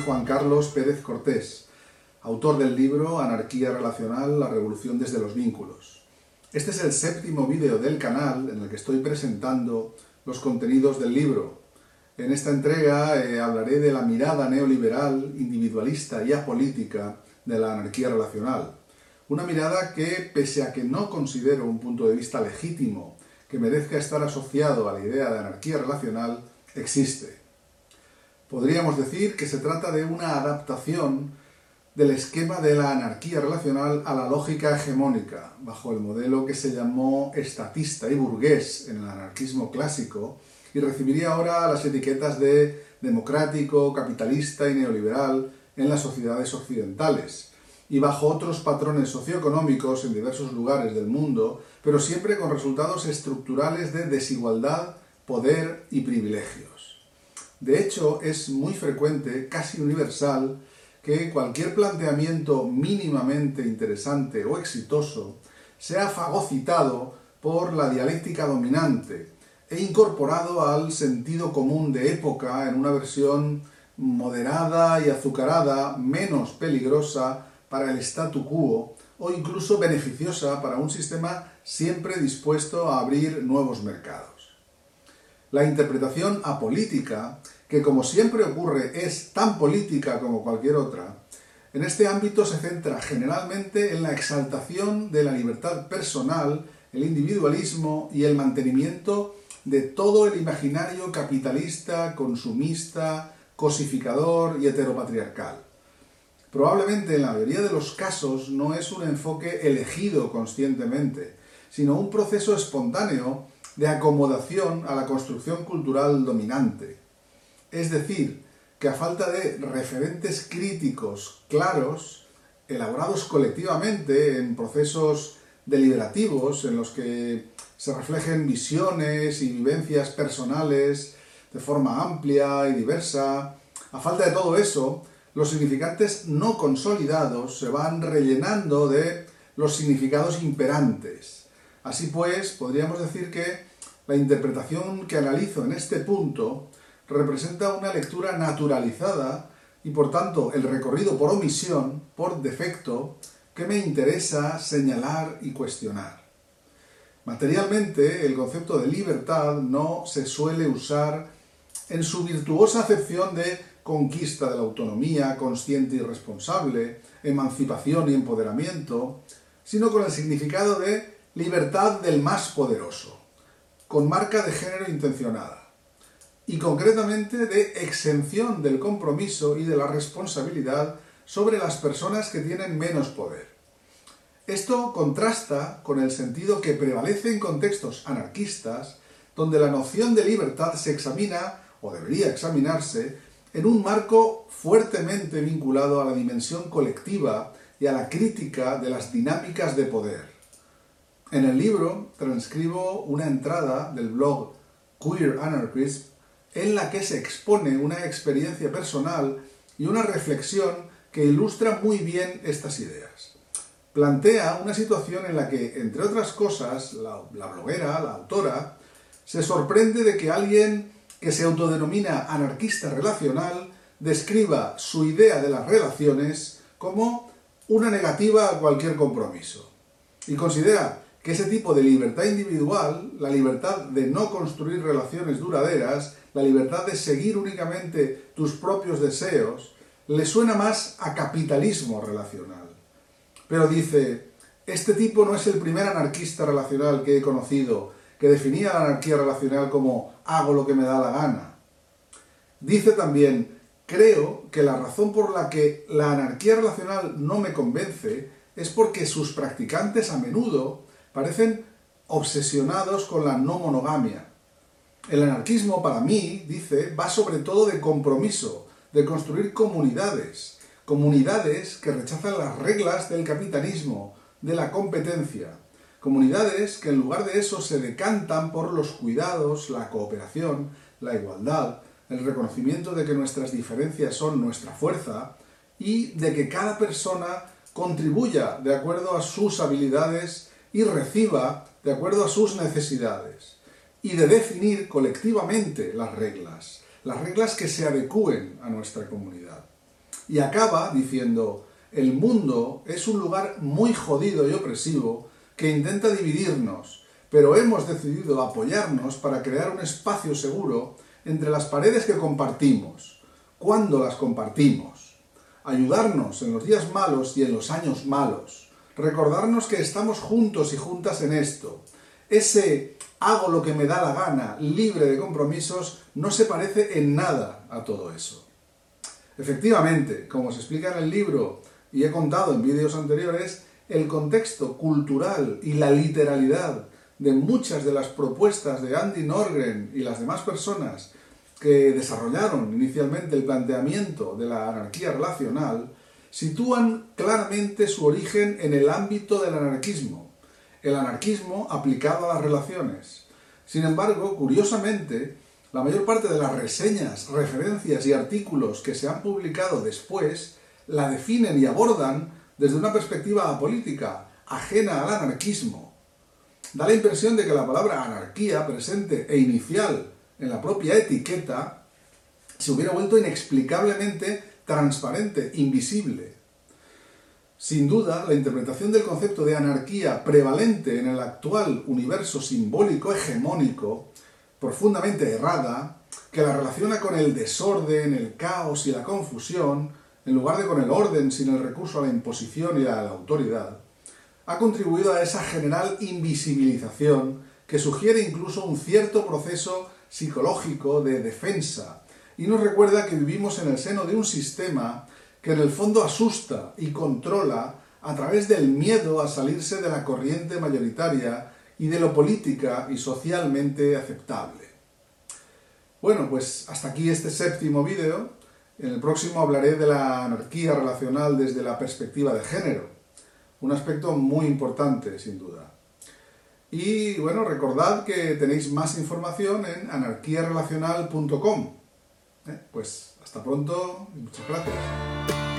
Juan Carlos Pérez Cortés, autor del libro Anarquía Relacional, la Revolución desde los Vínculos. Este es el séptimo vídeo del canal en el que estoy presentando los contenidos del libro. En esta entrega eh, hablaré de la mirada neoliberal, individualista y apolítica de la anarquía relacional. Una mirada que, pese a que no considero un punto de vista legítimo que merezca estar asociado a la idea de anarquía relacional, existe. Podríamos decir que se trata de una adaptación del esquema de la anarquía relacional a la lógica hegemónica, bajo el modelo que se llamó estatista y burgués en el anarquismo clásico, y recibiría ahora las etiquetas de democrático, capitalista y neoliberal en las sociedades occidentales, y bajo otros patrones socioeconómicos en diversos lugares del mundo, pero siempre con resultados estructurales de desigualdad, poder y privilegios. De hecho, es muy frecuente, casi universal, que cualquier planteamiento mínimamente interesante o exitoso sea fagocitado por la dialéctica dominante e incorporado al sentido común de época en una versión moderada y azucarada, menos peligrosa para el statu quo o incluso beneficiosa para un sistema siempre dispuesto a abrir nuevos mercados. La interpretación apolítica, que como siempre ocurre es tan política como cualquier otra, en este ámbito se centra generalmente en la exaltación de la libertad personal, el individualismo y el mantenimiento de todo el imaginario capitalista, consumista, cosificador y heteropatriarcal. Probablemente en la mayoría de los casos no es un enfoque elegido conscientemente, sino un proceso espontáneo de acomodación a la construcción cultural dominante. Es decir, que a falta de referentes críticos claros, elaborados colectivamente en procesos deliberativos en los que se reflejen visiones y vivencias personales de forma amplia y diversa, a falta de todo eso, los significantes no consolidados se van rellenando de los significados imperantes. Así pues, podríamos decir que la interpretación que analizo en este punto representa una lectura naturalizada y por tanto el recorrido por omisión, por defecto, que me interesa señalar y cuestionar. Materialmente, el concepto de libertad no se suele usar en su virtuosa acepción de conquista de la autonomía consciente y responsable, emancipación y empoderamiento, sino con el significado de libertad del más poderoso con marca de género intencionada y concretamente de exención del compromiso y de la responsabilidad sobre las personas que tienen menos poder. Esto contrasta con el sentido que prevalece en contextos anarquistas, donde la noción de libertad se examina, o debería examinarse, en un marco fuertemente vinculado a la dimensión colectiva y a la crítica de las dinámicas de poder. En el libro transcribo una entrada del blog Queer Anarchist en la que se expone una experiencia personal y una reflexión que ilustra muy bien estas ideas. Plantea una situación en la que, entre otras cosas, la, bloguera, la autora, se sorprende de que alguien que se autodenomina anarquista relacional describa su idea de las relaciones como una negativa a cualquier compromiso. Y considera que ese tipo de libertad individual, la libertad de no construir relaciones duraderas, la libertad de seguir únicamente tus propios deseos, le suena más a capitalismo relacional. Pero dice, este tipo no es el primer anarquista relacional que he conocido, que definía la anarquía relacional como hago lo que me da la gana. Dice también, creo que la razón por la que la anarquía relacional no me convence es porque sus practicantes a menudo parecen obsesionados con la no monogamia. El anarquismo, para mí, dice, va sobre todo de compromiso, de construir comunidades, comunidades que rechazan las reglas del capitalismo, de la competencia, comunidades que en lugar de eso se decantan por los cuidados, la cooperación, la igualdad, el reconocimiento de que nuestras diferencias son nuestra fuerza y de que cada persona contribuya de acuerdo a sus habilidades y reciba de acuerdo a sus necesidades y de definir colectivamente las reglas, las reglas que se adecúen a nuestra comunidad. Y acaba diciendo, el mundo es un lugar muy jodido y opresivo que intenta dividirnos, pero hemos decidido apoyarnos para crear un espacio seguro entre las paredes que compartimos, cuando las compartimos, ayudarnos en los días malos y en los años malos, recordarnos que estamos juntos y juntas en esto. Ese hago lo que me da la gana, libre de compromisos, no se parece en nada a todo eso. Efectivamente, como se explica en el libro y he contado en vídeos anteriores, el contexto cultural y la literalidad de muchas de las propuestas de Andy Norgren y las demás personas que desarrollaron inicialmente el planteamiento de la anarquía relacional sitúan claramente su origen en el ámbito del anarquismo, el anarquismo aplicado a las relaciones. Sin embargo, curiosamente, la mayor parte de las reseñas, referencias y artículos que se han publicado después la definen y abordan desde una perspectiva política ajena al anarquismo. Da la impresión de que la palabra anarquía presente e inicial en la propia etiqueta se hubiera vuelto inexplicablemente transparente, invisible. Sin duda, la interpretación del concepto de anarquía prevalente en el actual universo simbólico hegemónico, profundamente errada, que la relaciona con el desorden, el caos y la confusión, en lugar de con el orden sin el recurso a la imposición y a la autoridad, ha contribuido a esa general invisibilización que sugiere incluso un cierto proceso psicológico de defensa y nos recuerda que vivimos en el seno de un sistema que en el fondo asusta y controla a través del miedo a salirse de la corriente mayoritaria y de lo política y socialmente aceptable. Bueno, pues hasta aquí este séptimo vídeo. En el próximo hablaré de la anarquía relacional desde la perspectiva de género, un aspecto muy importante, sin duda. Y bueno, recordad que tenéis más información en anarquiarelacional.com. Pues hasta pronto y muchas gracias.